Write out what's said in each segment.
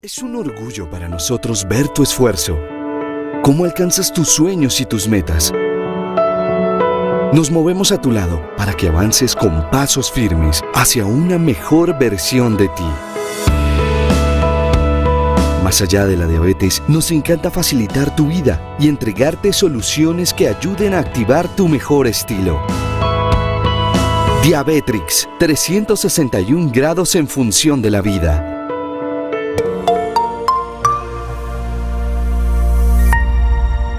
Es un orgullo para nosotros ver tu esfuerzo, cómo alcanzas tus sueños y tus metas. Nos movemos a tu lado para que avances con pasos firmes hacia una mejor versión de ti. Más allá de la diabetes, nos encanta facilitar tu vida y entregarte soluciones que ayuden a activar tu mejor estilo. Diabetrix, 361 grados en función de la vida.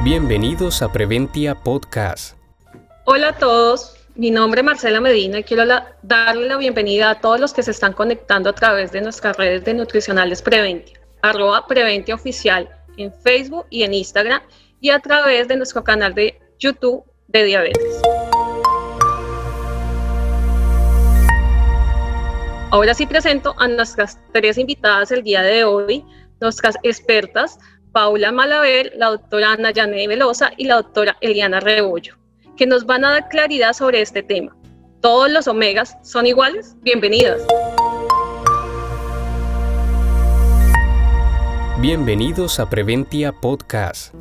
Bienvenidos a Preventia Podcast. Hola a todos, mi nombre es Marcela Medina y quiero darle la bienvenida a todos los que se están conectando a través de nuestras redes de nutricionales Preventia, arroba Preventia Oficial en Facebook y en Instagram y a través de nuestro canal de YouTube de diabetes. Ahora sí presento a nuestras tres invitadas el día de hoy, nuestras expertas Paula Malaver, la doctora Ana Yané Velosa y la doctora Eliana Rebollo, que nos van a dar claridad sobre este tema. ¿Todos los omegas son iguales? Bienvenidas. Bienvenidos a Preventia Podcast.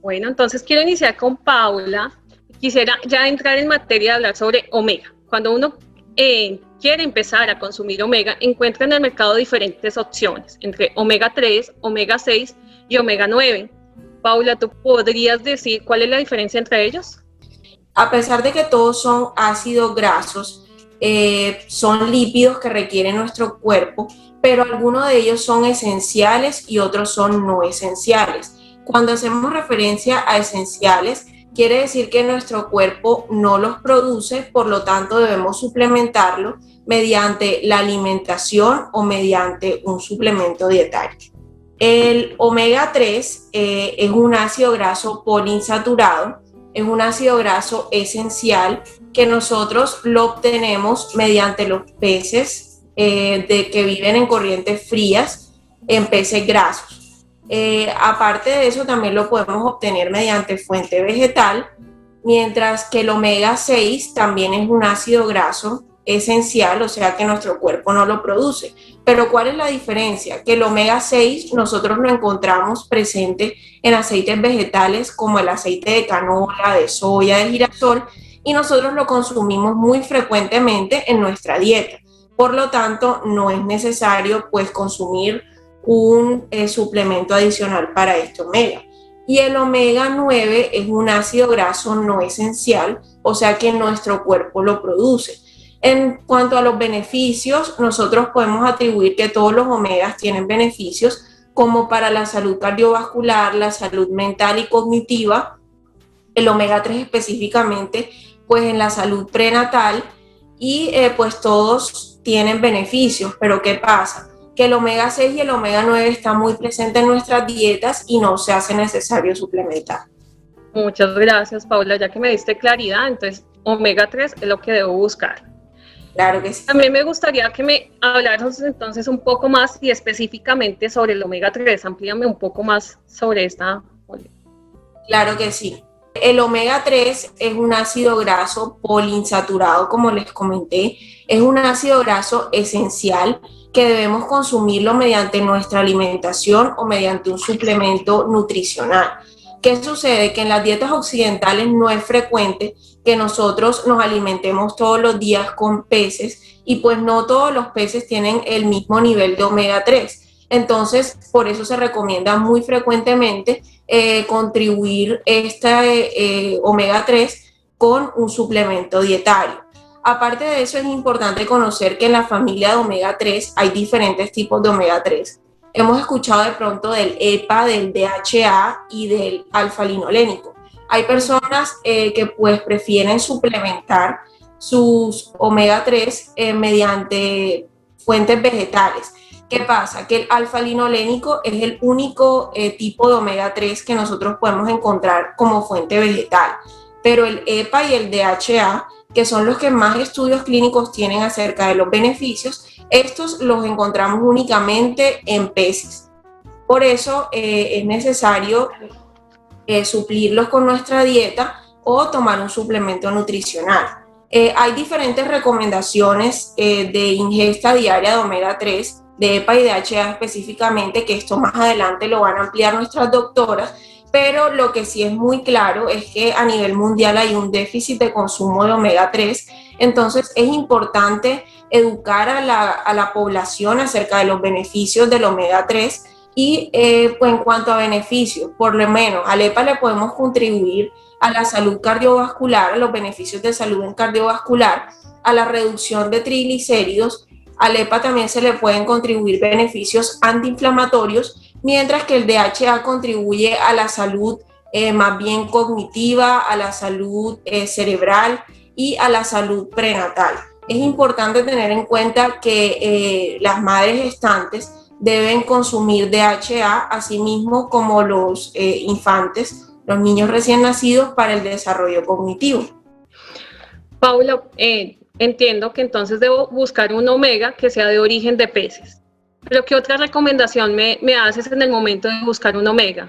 Bueno, entonces quiero iniciar con Paula. Quisiera ya entrar en materia de hablar sobre omega. Cuando uno eh, quiere empezar a consumir omega, encuentra en el mercado diferentes opciones entre omega 3, omega 6 y omega 9. Paula, ¿tú podrías decir cuál es la diferencia entre ellos? A pesar de que todos son ácidos grasos, eh, son lípidos que requiere nuestro cuerpo, pero algunos de ellos son esenciales y otros son no esenciales. Cuando hacemos referencia a esenciales, quiere decir que nuestro cuerpo no los produce, por lo tanto debemos suplementarlo mediante la alimentación o mediante un suplemento dietario. El omega 3 eh, es un ácido graso poliinsaturado, es un ácido graso esencial que nosotros lo obtenemos mediante los peces eh, de que viven en corrientes frías, en peces grasos. Eh, aparte de eso, también lo podemos obtener mediante fuente vegetal, mientras que el omega 6 también es un ácido graso esencial, o sea que nuestro cuerpo no lo produce. Pero ¿cuál es la diferencia? Que el omega 6 nosotros lo encontramos presente en aceites vegetales como el aceite de canola, de soya, de girasol, y nosotros lo consumimos muy frecuentemente en nuestra dieta. Por lo tanto, no es necesario pues consumir un eh, suplemento adicional para este omega. Y el omega 9 es un ácido graso no esencial, o sea que nuestro cuerpo lo produce. En cuanto a los beneficios, nosotros podemos atribuir que todos los omegas tienen beneficios como para la salud cardiovascular, la salud mental y cognitiva, el omega 3 específicamente, pues en la salud prenatal y eh, pues todos tienen beneficios, pero ¿qué pasa? Que el omega 6 y el omega 9 están muy presentes en nuestras dietas y no se hace necesario suplementar. Muchas gracias, Paula, ya que me diste claridad, entonces omega 3 es lo que debo buscar. Claro que sí. También me gustaría que me hablaras entonces un poco más y específicamente sobre el omega 3. Amplíame un poco más sobre esta. Claro que sí. El omega 3 es un ácido graso poliinsaturado, como les comenté. Es un ácido graso esencial que debemos consumirlo mediante nuestra alimentación o mediante un suplemento nutricional. ¿Qué sucede? Que en las dietas occidentales no es frecuente que nosotros nos alimentemos todos los días con peces y pues no todos los peces tienen el mismo nivel de omega 3. Entonces, por eso se recomienda muy frecuentemente eh, contribuir este eh, omega 3 con un suplemento dietario. Aparte de eso, es importante conocer que en la familia de omega 3 hay diferentes tipos de omega 3. Hemos escuchado de pronto del EPA, del DHA y del alfa-linolénico. Hay personas eh, que pues prefieren suplementar sus omega 3 eh, mediante fuentes vegetales. ¿Qué pasa? Que el alfa-linolénico es el único eh, tipo de omega 3 que nosotros podemos encontrar como fuente vegetal. Pero el EPA y el DHA que son los que más estudios clínicos tienen acerca de los beneficios, estos los encontramos únicamente en peces. Por eso eh, es necesario eh, suplirlos con nuestra dieta o tomar un suplemento nutricional. Eh, hay diferentes recomendaciones de ingesta diaria de omega 3, de EPA y DHA específicamente, que esto más adelante lo van a ampliar nuestras doctoras, pero lo que sí es muy claro es que a nivel mundial hay un déficit de consumo de omega 3, entonces es importante educar a la, a la población acerca de los beneficios del omega 3 y eh, pues en cuanto a beneficios, por lo menos al EPA le podemos contribuir a la salud cardiovascular, a los beneficios de salud cardiovascular, a la reducción de triglicéridos. Al EPA también se le pueden contribuir beneficios antiinflamatorios, mientras que el DHA contribuye a la salud eh, más bien cognitiva, a la salud eh, cerebral y a la salud prenatal. Es importante tener en cuenta que las madres gestantes deben consumir DHA, así mismo como los eh, infantes, los niños recién nacidos, para el desarrollo cognitivo. Paula, eh, entiendo que entonces debo buscar un omega que sea de origen de peces. Pero ¿qué otra recomendación me, me haces en el momento de buscar un omega?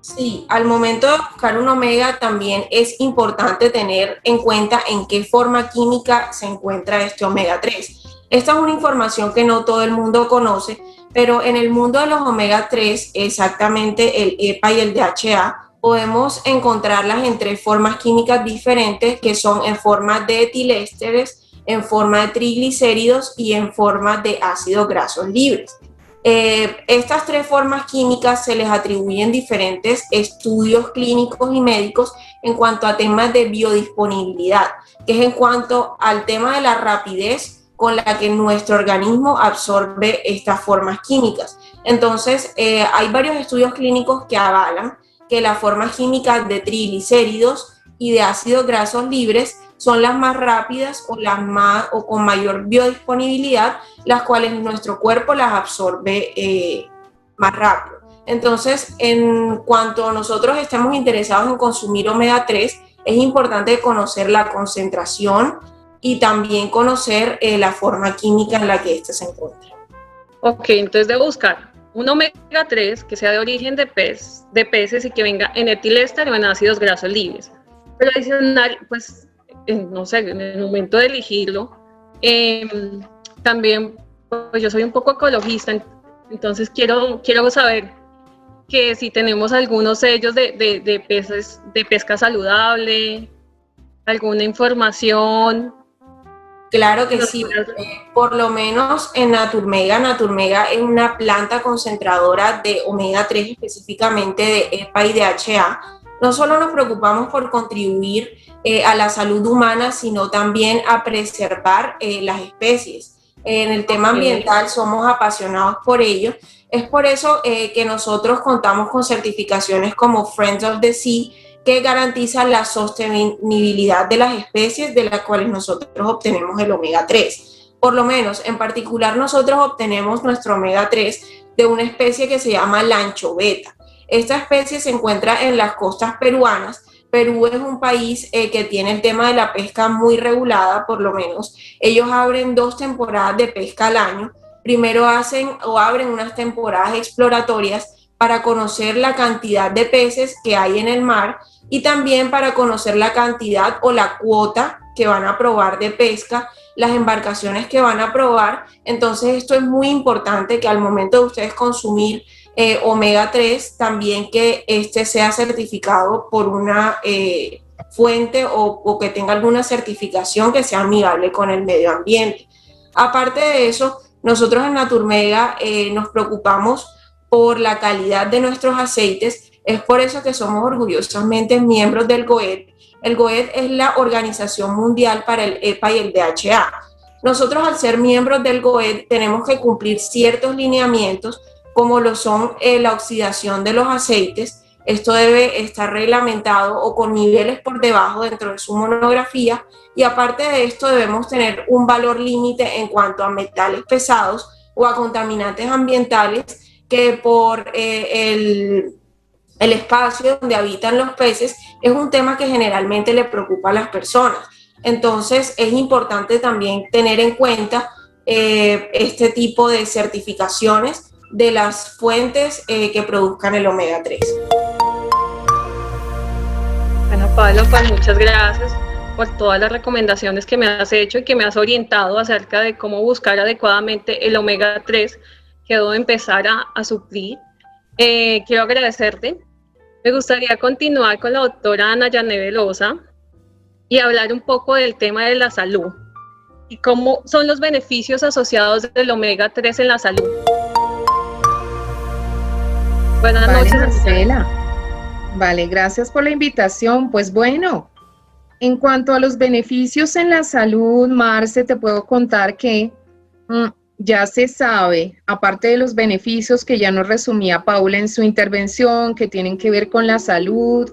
Sí, al momento de buscar un omega también es importante tener en cuenta en qué forma química se encuentra este omega 3. Esta es una información que no todo el mundo conoce, pero en el mundo de los omega 3, exactamente el EPA y el DHA, podemos encontrarlas en tres formas químicas diferentes, que son en forma de etilésteres, en forma de triglicéridos y en forma de ácidos grasos libres. Eh, estas tres formas químicas se les atribuyen diferentes estudios clínicos y médicos en cuanto a temas de biodisponibilidad, que es en cuanto al tema de la rapidez con la que nuestro organismo absorbe estas formas químicas. Entonces, eh, hay varios estudios clínicos que avalan que las formas químicas de triglicéridos y de ácidos grasos libres son las más rápidas o las más o con mayor biodisponibilidad, las cuales nuestro cuerpo las absorbe eh, más rápido. Entonces, en cuanto nosotros estemos interesados en consumir omega 3, es importante conocer la concentración, y también conocer eh, la forma química en la que éste se encuentra. Ok, entonces debo buscar un omega 3 que sea de origen de, pez, de peces y que venga en etiléster o en ácidos grasos libres. Pero adicional, pues, no sé, en el momento de elegirlo, em, también, pues yo soy un poco ecologista, entonces quiero, quiero saber que si tenemos algunos sellos de, de, de peces, de pesca saludable, alguna información Claro que sí, eh, por lo menos en Naturmega, Naturmega es una planta concentradora de omega 3, específicamente de EPA y DHA. No solo nos preocupamos por contribuir eh, a la salud humana, sino también a preservar eh, las especies. En el tema ambiental somos apasionados por ello. Es por eso que nosotros contamos con certificaciones como Friends of the Sea, que garantiza la sostenibilidad de las especies de las cuales nosotros obtenemos el omega 3. Por lo menos, en particular, nosotros obtenemos nuestro omega 3 de una especie que se llama la anchoveta. Esta especie se encuentra en las costas peruanas. Perú es un país eh, que tiene el tema de la pesca muy regulada, por lo menos. Ellos abren dos temporadas de pesca al año. Primero hacen o abren unas temporadas exploratorias para conocer la cantidad de peces que hay en el mar y también para conocer la cantidad o la cuota que van a probar de pesca, las embarcaciones que van a probar. Entonces esto es muy importante que al momento de ustedes consumir eh, omega 3, también que este sea certificado por una eh, fuente o, que tenga alguna certificación que sea amigable con el medio ambiente. Aparte de eso, nosotros en Naturmega eh, nos preocupamos por la calidad de nuestros aceites es por eso que somos orgullosamente miembros del GOET. El GOET es la Organización Mundial para el EPA y el DHA. Nosotros al ser miembros del GOET tenemos que cumplir ciertos lineamientos como lo son eh, la oxidación de los aceites. Esto debe estar reglamentado o con niveles por debajo dentro de su monografía y aparte de esto debemos tener un valor límite en cuanto a metales pesados o a contaminantes ambientales que por eh, el el espacio donde habitan los peces es un tema que generalmente le preocupa a las personas. Entonces es importante también tener en cuenta eh, este tipo de certificaciones de las fuentes eh, que produzcan el omega 3. Bueno, Pablo, pues muchas gracias por todas las recomendaciones que me has hecho y que me has orientado acerca de cómo buscar adecuadamente el omega 3 que debo empezar a, a suplir. Eh, quiero agradecerte. Me gustaría continuar con la doctora Ana Yané Velosa y hablar un poco del tema de la salud y cómo son los beneficios asociados del omega 3 en la salud. Buenas noches, Marcela. Vale, gracias por la invitación. Pues bueno, en cuanto a los beneficios en la salud, Marce, te puedo contar que mm, ya se sabe, aparte de los beneficios que ya nos resumía Paula en su intervención, que tienen que ver con la salud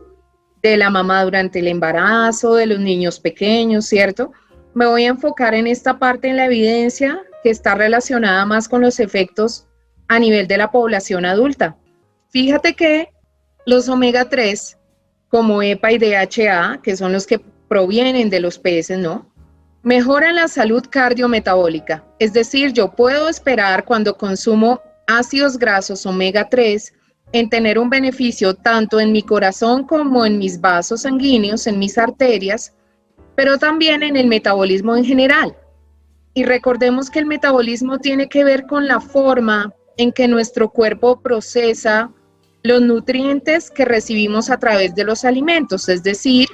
de la mamá durante el embarazo, de los niños pequeños, ¿cierto? Me voy a enfocar en esta parte en la evidencia que está relacionada más con los efectos a nivel de la población adulta. Fíjate que los omega 3, como EPA y DHA, que son los que provienen de los peces, ¿no? Mejoran la salud cardiometabólica, es decir, yo puedo esperar cuando consumo ácidos grasos omega 3 en tener un beneficio tanto en mi corazón como en mis vasos sanguíneos, en mis arterias, pero también en el metabolismo en general. Y recordemos que el metabolismo tiene que ver con la forma en que nuestro cuerpo procesa los nutrientes que recibimos a través de los alimentos, es decir,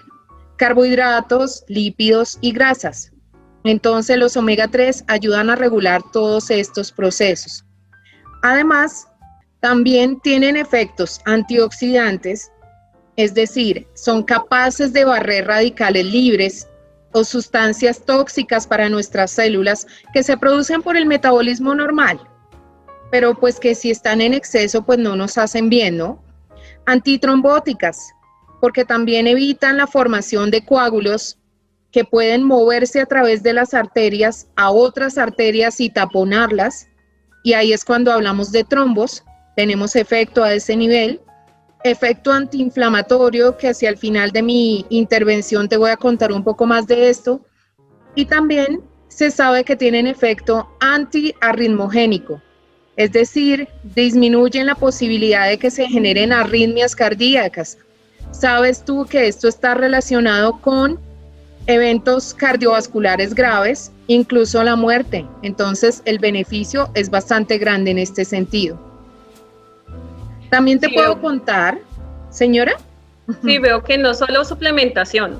carbohidratos, lípidos y grasas. Entonces los omega 3 ayudan a regular todos estos procesos. Además, también tienen efectos antioxidantes, es decir, son capaces de barrer radicales libres o sustancias tóxicas para nuestras células que se producen por el metabolismo normal pero pues que si están en exceso, pues no nos hacen bien, ¿no? Antitrombóticas, porque también evitan la formación de coágulos que pueden moverse a través de las arterias a otras arterias y taponarlas. Y ahí es cuando hablamos de trombos, tenemos efecto a ese nivel. Efecto antiinflamatorio, que hacia el final de mi intervención te voy a contar un poco más de esto. Y también se sabe que tienen efecto antiarritmogénico, es decir, disminuyen la posibilidad de que se generen arritmias cardíacas. ¿Sabes tú que esto está relacionado con eventos cardiovasculares graves, incluso la muerte? Entonces, el beneficio es bastante grande en este sentido. También te puedo contar, señora. Sí, veo que no solo suplementación,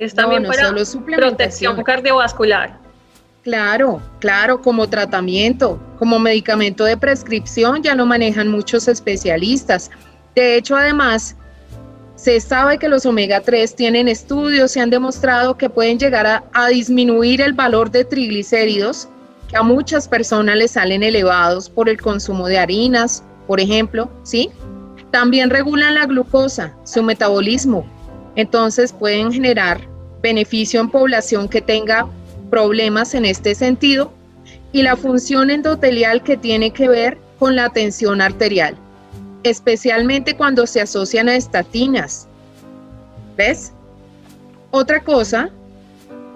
es también para protección cardiovascular. Claro, claro, como tratamiento, como medicamento de prescripción ya lo manejan muchos especialistas. De hecho, además, se sabe que los omega 3 tienen estudios, se han demostrado que pueden llegar a, disminuir el valor de triglicéridos, que a muchas personas les salen elevados por el consumo de harinas, por ejemplo, ¿sí? También regulan la glucosa, su metabolismo. Entonces pueden generar beneficio en población que tenga problemas en este sentido y la función endotelial que tiene que ver con la tensión arterial, especialmente cuando se asocian a estatinas. ¿Ves? Otra cosa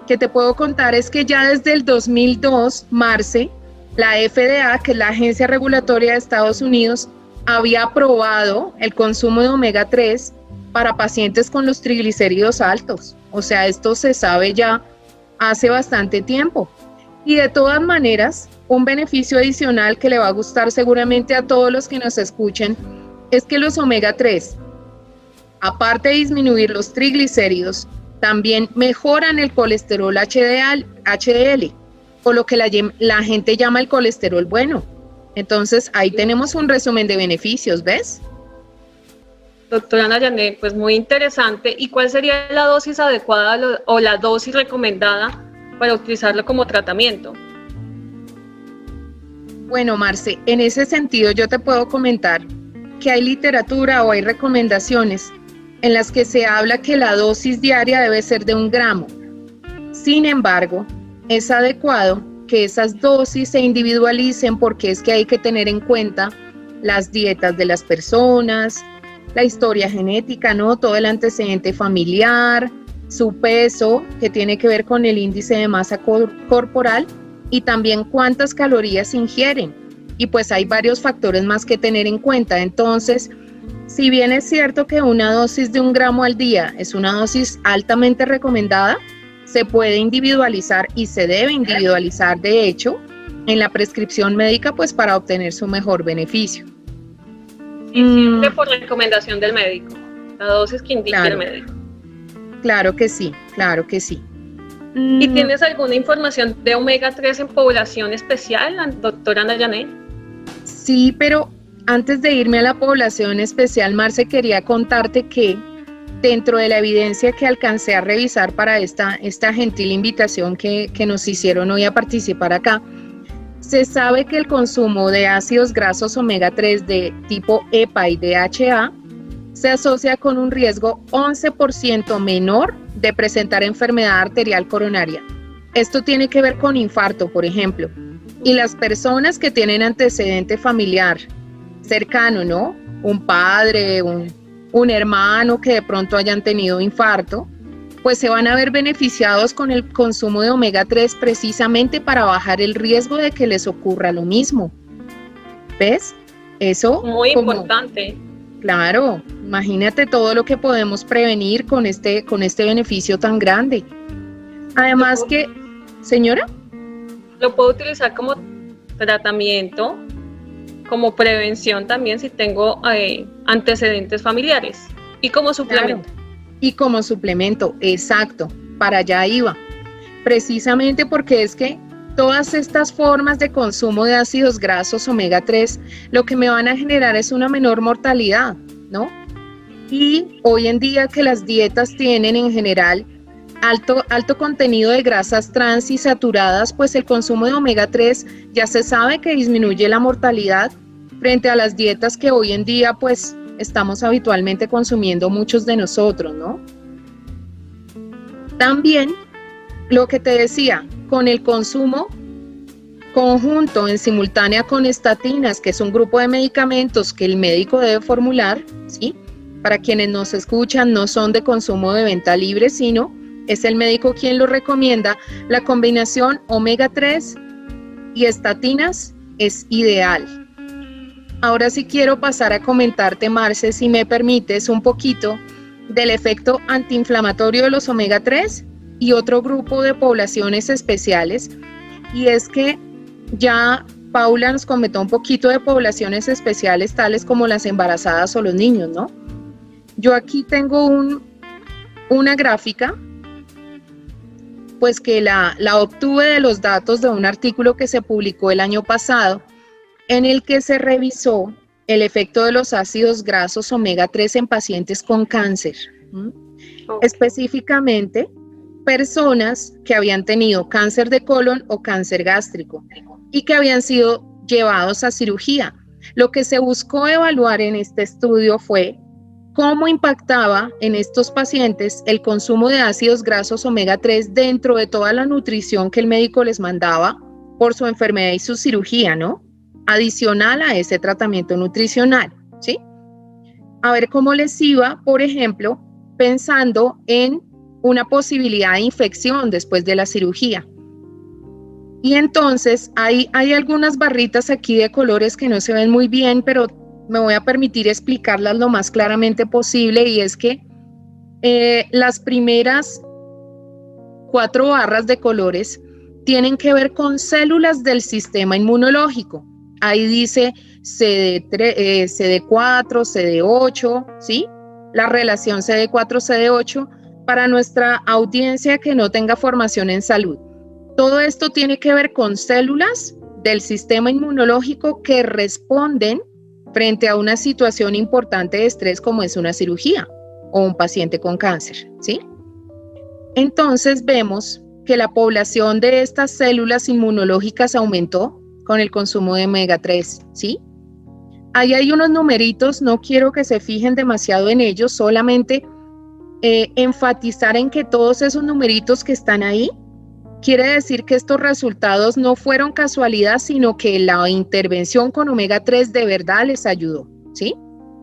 que te puedo contar es que ya desde el 2002, Marce, la FDA, que es la Agencia Regulatoria de Estados Unidos, había aprobado el consumo de omega 3 para pacientes con los triglicéridos altos. O sea, esto se sabe ya hace bastante tiempo. Y de todas maneras, un beneficio adicional que le va a gustar seguramente a todos los que nos escuchen es que los omega 3, aparte de disminuir los triglicéridos, también mejoran el colesterol HDL, HDL o lo que la, la gente llama el colesterol bueno. Entonces ahí tenemos un resumen de beneficios, ¿ves? Doctora Nayané, pues muy interesante. ¿Y cuál sería la dosis adecuada o la dosis recomendada para utilizarlo como tratamiento? Bueno, Marce, en ese sentido yo te puedo comentar que hay literatura o hay recomendaciones en las que se habla que la dosis diaria debe ser de un gramo. Sin embargo, es adecuado que esas dosis se individualicen porque es que hay que tener en cuenta las dietas de las personas, la historia genética, ¿no? Todo el antecedente familiar, su peso, que tiene que ver con el índice de masa corporal, y también cuántas calorías ingieren. Y pues hay varios factores más que tener en cuenta. Entonces, Si bien es cierto que una dosis de un gramo al día es una dosis altamente recomendada, se puede individualizar y se debe individualizar, de hecho, en la prescripción médica, pues para obtener su mejor beneficio. Y siempre mm. por recomendación del médico, la dosis que indique el médico. Claro que sí, claro que sí. ¿Y mm. tienes alguna información de omega 3 en población especial, doctora Nayané? Sí, pero antes de irme a la población especial, Marce, quería contarte que dentro de la evidencia que alcancé a revisar para esta, esta gentil invitación que, que nos hicieron hoy a participar acá, se sabe que el consumo de ácidos grasos omega 3 de tipo EPA y DHA se asocia con un riesgo 11% menor de presentar enfermedad arterial coronaria. Esto tiene que ver con infarto, por ejemplo. Y las personas que tienen antecedente familiar cercano, ¿no? Un padre, un, un hermano que de pronto hayan tenido infarto, pues se van a ver beneficiados con el consumo de omega 3 precisamente para bajar el riesgo de que les ocurra lo mismo. ¿Ves? Eso. Muy importante. Claro, imagínate todo lo que podemos prevenir con este, con este beneficio tan grande. Además que, señora. Lo puedo utilizar como tratamiento, como prevención también si tengo eh, antecedentes familiares y como suplemento y como suplemento, exacto, para allá iba. Precisamente porque es que todas estas formas de consumo de ácidos grasos omega 3 lo que me van a generar es una menor mortalidad, ¿no? Y hoy en día que las dietas tienen en general alto, alto contenido de grasas trans y saturadas, pues el consumo de omega 3 ya se sabe que disminuye la mortalidad frente a las dietas que hoy en día pues estamos habitualmente consumiendo muchos de nosotros, ¿no? También lo que te decía, con el consumo conjunto en simultánea con estatinas, que es un grupo de medicamentos que el médico debe formular, ¿sí? Para quienes nos escuchan, no son de consumo de venta libre, sino es el médico quien lo recomienda. La combinación omega 3 y estatinas es ideal. Ahora sí quiero pasar a comentarte, Marce, si me permites, un poquito del efecto antiinflamatorio de los omega 3 y otro grupo de poblaciones especiales. Y es que ya Paula nos comentó un poquito de poblaciones especiales tales como las embarazadas o los niños, ¿no? Yo aquí tengo un, una gráfica, pues que la, la obtuve de los datos de un artículo que se publicó el año pasado en el que se revisó el efecto de los ácidos grasos omega 3 en pacientes con cáncer. Específicamente, personas que habían tenido cáncer de colon o cáncer gástrico y que habían sido llevados a cirugía. Lo que se buscó evaluar en este estudio fue cómo impactaba en estos pacientes el consumo de ácidos grasos omega 3 dentro de toda la nutrición que el médico les mandaba por su enfermedad y su cirugía, ¿no? Adicional a ese tratamiento nutricional, ¿sí? A ver cómo les iba, por ejemplo, pensando en una posibilidad de infección después de la cirugía. Y entonces hay, hay algunas barritas aquí de colores que no se ven muy bien, pero me voy a permitir explicarlas lo más claramente posible y es que eh, las primeras cuatro barras de colores tienen que ver con células del sistema inmunológico. Ahí dice CD3, CD4, CD8, ¿sí? La relación CD4, CD8 para nuestra audiencia que no tenga formación en salud. Todo esto tiene que ver con células del sistema inmunológico que responden frente a una situación importante de estrés como es una cirugía o un paciente con cáncer, ¿sí? Entonces vemos que la población de estas células inmunológicas aumentó con el consumo de omega 3, ¿sí? Ahí hay unos numeritos, no quiero que se fijen demasiado en ellos, solamente eh, enfatizar en que todos esos numeritos que están ahí, quiere decir que estos resultados no fueron casualidad, sino que la intervención con omega 3 de verdad les ayudó, ¿sí?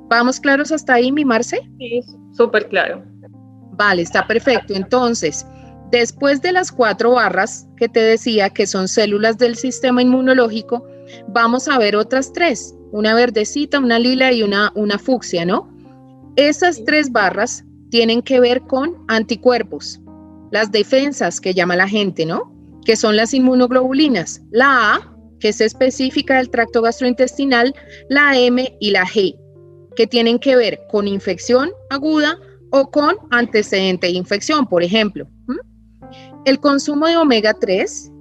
¿Vamos claros hasta ahí, mi Marce? Sí, súper claro. Vale, está perfecto. Entonces, Después de las cuatro barras que te decía que son células del sistema inmunológico, vamos a ver otras tres, una verdecita, una lila y una, una fucsia, ¿no? Esas tres barras tienen que ver con anticuerpos, las defensas que llama la gente, ¿no? Que son las inmunoglobulinas, la A, que es específica del tracto gastrointestinal, la M y la G, que tienen que ver con infección aguda o con antecedente de infección, por ejemplo. El consumo de omega 3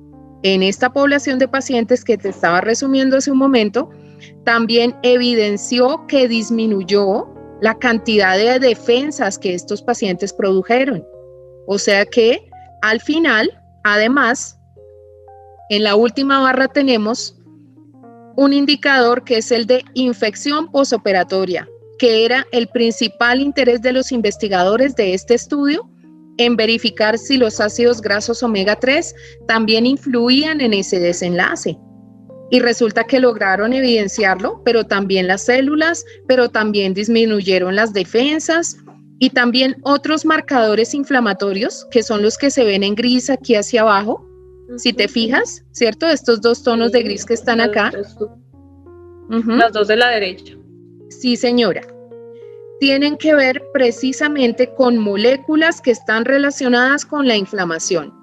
en esta población de pacientes que te estaba resumiendo hace un momento, también evidenció que disminuyó la cantidad de defensas que estos pacientes produjeron. O sea que al final, además, en la última barra tenemos un indicador que es el de infección posoperatoria, que era el principal interés de los investigadores de este estudio en verificar si los ácidos grasos omega 3 también influían en ese desenlace. Y resulta que lograron evidenciarlo, pero también las células, pero también disminuyeron las defensas y también otros marcadores inflamatorios, que son los que se ven en gris aquí hacia abajo. Si te fijas, ¿cierto? Estos dos tonos de gris que están acá. Las dos de la derecha. Sí, señora tienen que ver precisamente con moléculas que están relacionadas con la inflamación.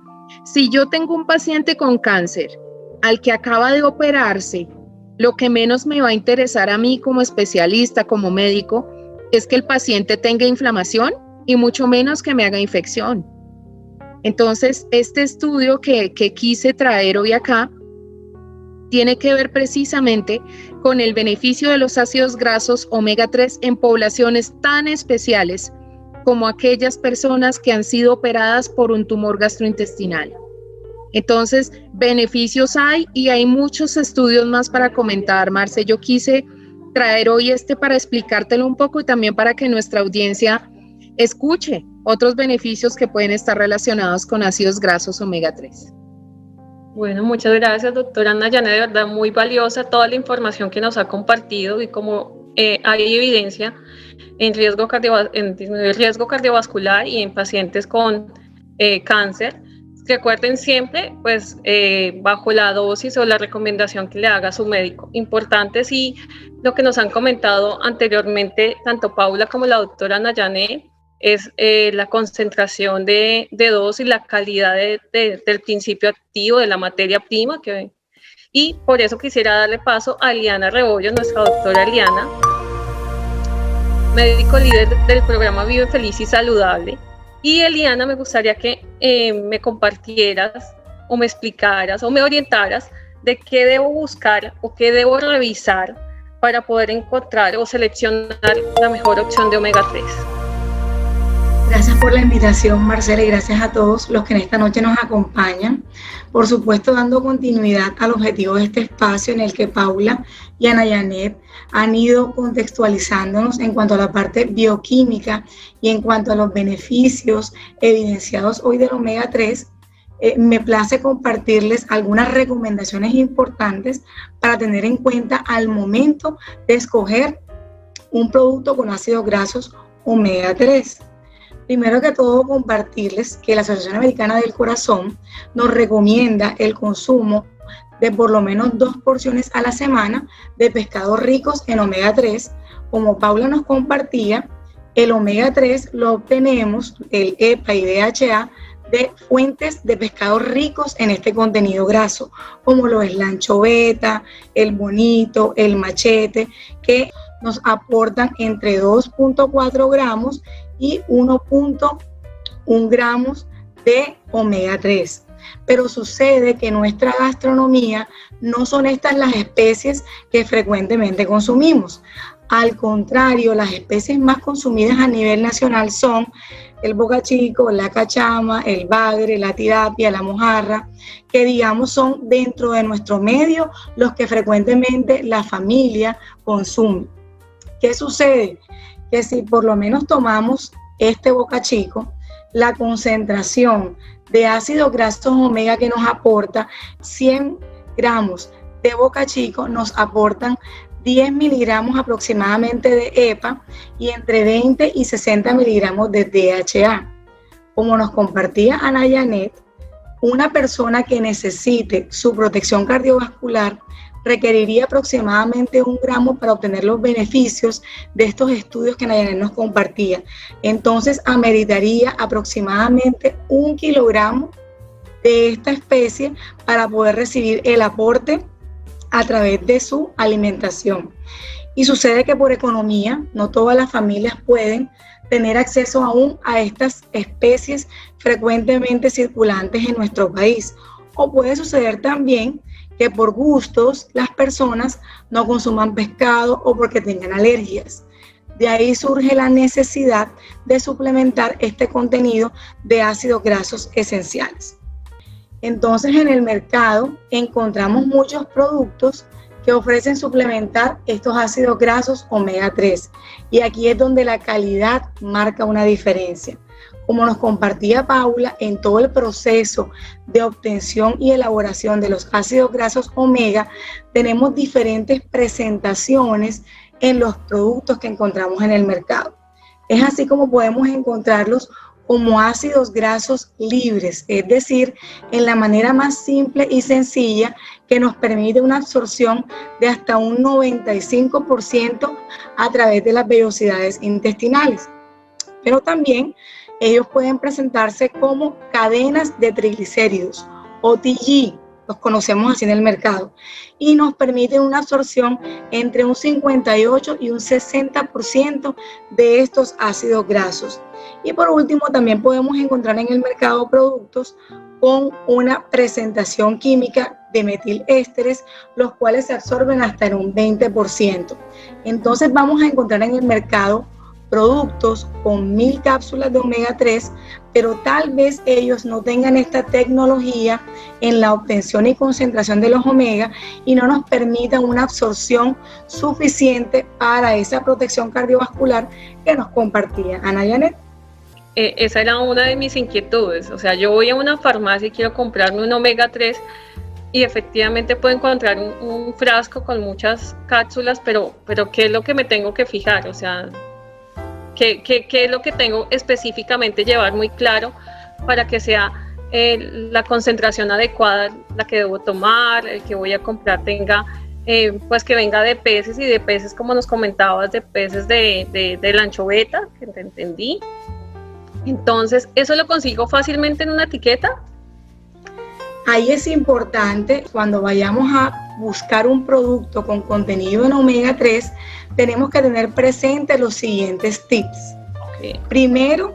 Si yo tengo un paciente con cáncer al que acaba de operarse, lo que menos me va a interesar a mí como especialista, como médico, es que el paciente tenga inflamación y mucho menos que me haga infección. Entonces, este estudio que, quise traer hoy acá tiene que ver precisamente con el beneficio de los ácidos grasos omega 3 en poblaciones tan especiales como aquellas personas que han sido operadas por un tumor gastrointestinal. Entonces, beneficios hay y hay muchos estudios más para comentar, Marce. Yo quise traer hoy este para explicártelo un poco y también para que nuestra audiencia escuche otros beneficios que pueden estar relacionados con ácidos grasos omega 3. Bueno, muchas gracias, doctora Nayane, de verdad muy valiosa toda la información que nos ha compartido y como eh, hay evidencia en riesgo, en riesgo cardiovascular y en pacientes con eh, cáncer. Recuerden siempre, pues, eh, bajo la dosis o la recomendación que le haga su médico. Importante, sí, lo que nos han comentado anteriormente, tanto Paula como la doctora Nayane, es eh, la concentración de, de, dosis, la calidad del principio activo, de la materia prima. Que, y por eso quisiera darle paso a Eliana Rebollo, nuestra doctora Eliana, médico líder del programa Vive Feliz y Saludable. Y Eliana, me gustaría que eh, me compartieras o me explicaras o me orientaras de qué debo buscar o qué debo revisar para poder encontrar o seleccionar la mejor opción de omega 3. Gracias por la invitación, Marcela, y gracias a todos los que en esta noche nos acompañan. Por supuesto, dando continuidad al objetivo de este espacio en el que Paula y Ana Yanet han ido contextualizándonos en cuanto a la parte bioquímica y en cuanto a los beneficios evidenciados hoy del omega 3. Eh, me place compartirles algunas recomendaciones importantes para tener en cuenta al momento de escoger un producto con ácidos grasos omega 3. Primero que todo, compartirles que la Asociación Americana del Corazón nos recomienda el consumo de por lo menos dos porciones a la semana de pescados ricos en omega 3. Como Paula nos compartía, el omega 3 lo obtenemos, el EPA y DHA, de fuentes de pescados ricos en este contenido graso, como lo es la anchoveta, el bonito, el machete, que nos aportan entre 2.4 gramos y 1.1 gramos de omega 3. Pero sucede que en nuestra gastronomía no son estas las especies que frecuentemente consumimos. Al contrario, las especies más consumidas a nivel nacional son el bocachico, la cachama, el bagre, la tilapia, la mojarra, que digamos son dentro de nuestro medio los que frecuentemente la familia consume. ¿Qué sucede? Que si por lo menos tomamos este boca chico, la concentración de ácidos grasos omega que nos aporta 100 gramos de boca chico nos aportan 10 miligramos aproximadamente de EPA y entre 20 y 60 miligramos de DHA. Como nos compartía Ana Janet, una persona que necesite su protección cardiovascular requeriría aproximadamente un gramo para obtener los beneficios de estos estudios que Nayanet nos compartía. Entonces, ameritaría aproximadamente un kilogramo de esta especie para poder recibir el aporte a través de su alimentación. Y sucede que por economía no todas las familias pueden tener acceso aún a estas especies frecuentemente circulantes en nuestro país. O puede suceder también que por gustos las personas no consuman pescado o porque tengan alergias. De ahí surge la necesidad de suplementar este contenido de ácidos grasos esenciales. Entonces en el mercado encontramos muchos productos que ofrecen suplementar estos ácidos grasos omega 3 y aquí es donde la calidad marca una diferencia. Como nos compartía Paula, en todo el proceso de obtención y elaboración de los ácidos grasos omega, tenemos diferentes presentaciones en los productos que encontramos en el mercado. Es así como podemos encontrarlos como ácidos grasos libres, es decir, en la manera más simple y sencilla que nos permite una absorción de hasta un 95% a través de las vellosidades intestinales. Pero también ellos pueden presentarse como cadenas de triglicéridos, OTG, los conocemos así en el mercado, y nos permiten una absorción entre un 58 y un 60% de estos ácidos grasos. Y por último, también podemos encontrar en el mercado productos con una presentación química de metilésteres, los cuales se absorben hasta en un 20%. Entonces vamos a encontrar en el mercado productos con mil cápsulas de omega 3, pero tal vez ellos no tengan esta tecnología en la obtención y concentración de los omega y no nos permitan una absorción suficiente para esa protección cardiovascular que nos compartía Ana Janet. Eh, esa era una de mis inquietudes. O sea, yo voy a una farmacia y quiero comprarme un omega 3 y efectivamente puedo encontrar un, frasco con muchas cápsulas, pero, pero ¿qué es lo que me tengo que fijar? O sea, ¿qué, qué, qué es lo que tengo específicamente llevar muy claro para que sea eh, la concentración adecuada la que debo tomar, el que voy a comprar tenga, eh, pues que venga de peces y de peces, como nos comentabas, de peces de, de, de la anchoveta, que te entendí, entonces, ¿eso lo consigo fácilmente en una etiqueta? Ahí es importante cuando vayamos a buscar un producto con contenido en omega 3, tenemos que tener presente los siguientes tips. Primero,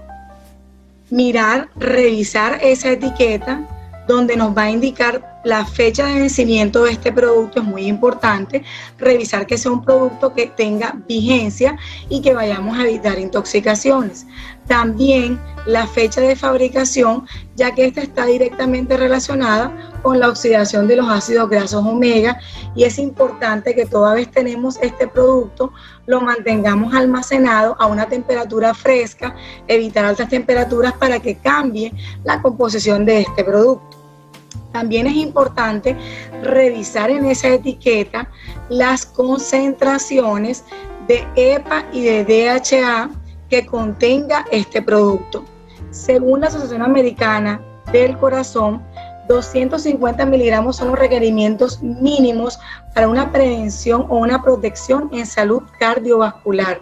mirar, revisar esa etiqueta donde nos va a indicar la fecha de vencimiento de este producto. Es muy importante revisar que sea un producto que tenga vigencia y que vayamos a evitar intoxicaciones. También la fecha de fabricación, ya que esta está directamente relacionada con la oxidación de los ácidos grasos omega y es importante que toda vez tenemos este producto lo mantengamos almacenado a una temperatura fresca, evitar altas temperaturas para que cambie la composición de este producto. También es importante revisar en esa etiqueta las concentraciones de EPA y de DHA que contenga este producto. Según la Asociación Americana del Corazón, 250 miligramos son los requerimientos mínimos para una prevención o una protección en salud cardiovascular.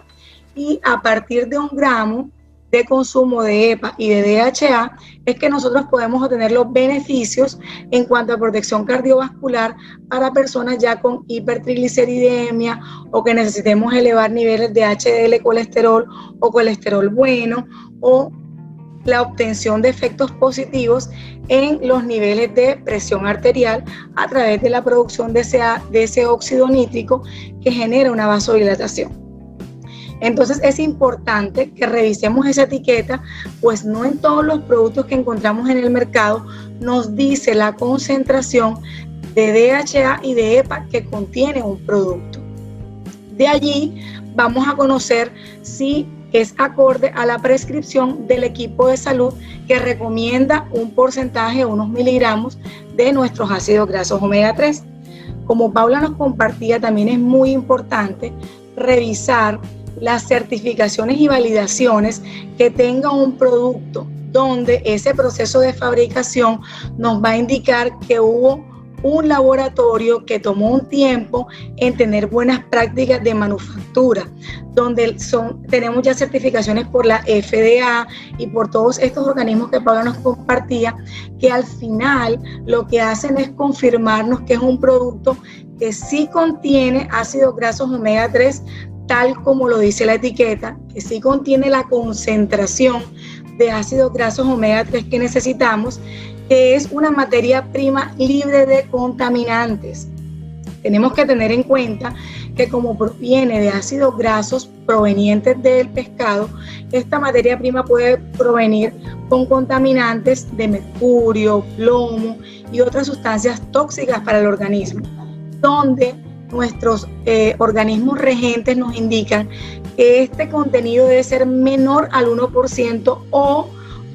Y a partir de un gramo de consumo de EPA y de DHA es que nosotros podemos obtener los beneficios en cuanto a protección cardiovascular para personas ya con hipertrigliceridemia o que necesitemos elevar niveles de HDL colesterol o colesterol bueno o la obtención de efectos positivos en los niveles de presión arterial a través de la producción de ese, de ese óxido nítrico que genera una vasodilatación. Entonces es importante que revisemos esa etiqueta, pues no en todos los productos que encontramos en el mercado nos dice la concentración de DHA y de EPA que contiene un producto. De allí vamos a conocer si es acorde a la prescripción del equipo de salud que recomienda un porcentaje, unos miligramos de nuestros ácidos grasos omega 3. Como Paula nos compartía, también es muy importante revisar las certificaciones y validaciones que tenga un producto, donde ese proceso de fabricación nos va a indicar que hubo un laboratorio que tomó un tiempo en tener buenas prácticas de manufactura, donde son, tenemos ya certificaciones por la FDA y por todos estos organismos que Pablo nos compartía, que al final lo que hacen es confirmarnos que es un producto que sí contiene ácidos grasos omega 3, tal como lo dice la etiqueta, que sí contiene la concentración de ácidos grasos omega 3 que necesitamos que es una materia prima libre de contaminantes. Tenemos que tener en cuenta que como proviene de ácidos grasos provenientes del pescado, esta materia prima puede provenir con contaminantes de mercurio, plomo y otras sustancias tóxicas para el organismo, donde nuestros eh, organismos regentes nos indican que este contenido debe ser menor al 1% o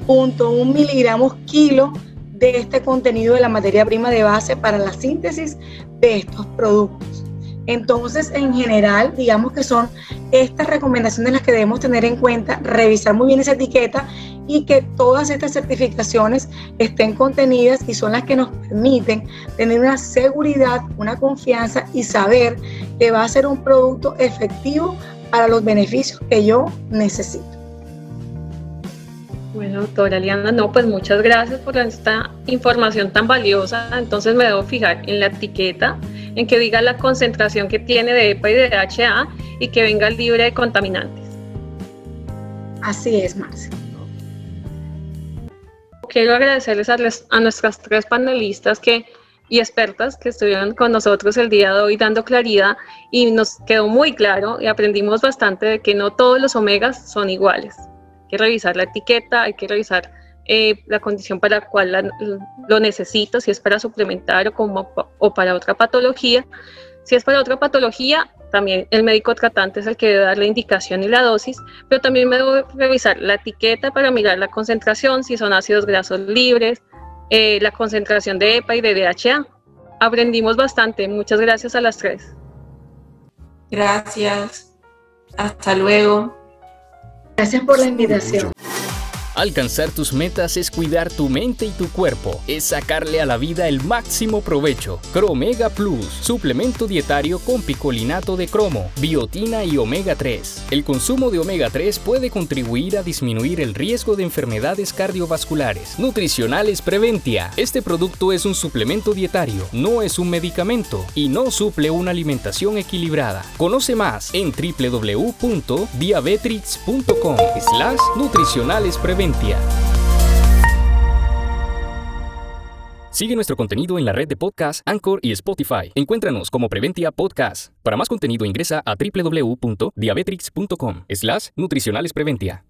0.1 miligramos kilo de este contenido de la materia prima de base para la síntesis de estos productos. Entonces, en general, digamos que son estas recomendaciones las que debemos tener en cuenta, revisar muy bien esa etiqueta y que todas estas certificaciones estén contenidas y son las que nos permiten tener una seguridad, una confianza y saber que va a ser un producto efectivo para los beneficios que yo necesito. Bueno, doctora Liana, no, pues muchas gracias por esta información tan valiosa. Entonces me debo fijar en la etiqueta, en que diga la concentración que tiene de EPA y de DHA y que venga libre de contaminantes. Así es, Marce. Quiero agradecerles a, a nuestras tres panelistas que y expertas que estuvieron con nosotros el día de hoy dando claridad y nos quedó muy claro y aprendimos bastante de que no todos los omegas son iguales que revisar la etiqueta, hay que revisar eh, la condición para la cual lo necesito, si es para suplementar o, para otra patología. Si es para otra patología, también el médico tratante es el que debe dar la indicación y la dosis, pero también me debo revisar la etiqueta para mirar la concentración, si son ácidos grasos libres, eh, la concentración de EPA y de DHA. Aprendimos bastante. Muchas gracias a las tres. Gracias. Hasta luego. Gracias por la invitación. Alcanzar tus metas es cuidar tu mente y tu cuerpo, es sacarle a la vida el máximo provecho. Cromega Plus, suplemento dietario con picolinato de cromo, biotina y omega 3. El consumo de omega 3 puede contribuir a disminuir el riesgo de enfermedades cardiovasculares. Nutricionales Preventia. Este producto es un suplemento dietario, no es un medicamento y no suple una alimentación equilibrada. Conoce más en www.diabetrix.com slash nutricionales preventia. Sigue nuestro contenido en la red de podcast Anchor y Spotify. Encuéntranos como Preventia Podcast. Para más contenido ingresa a www.diabetrix.com slash nutricionales preventia.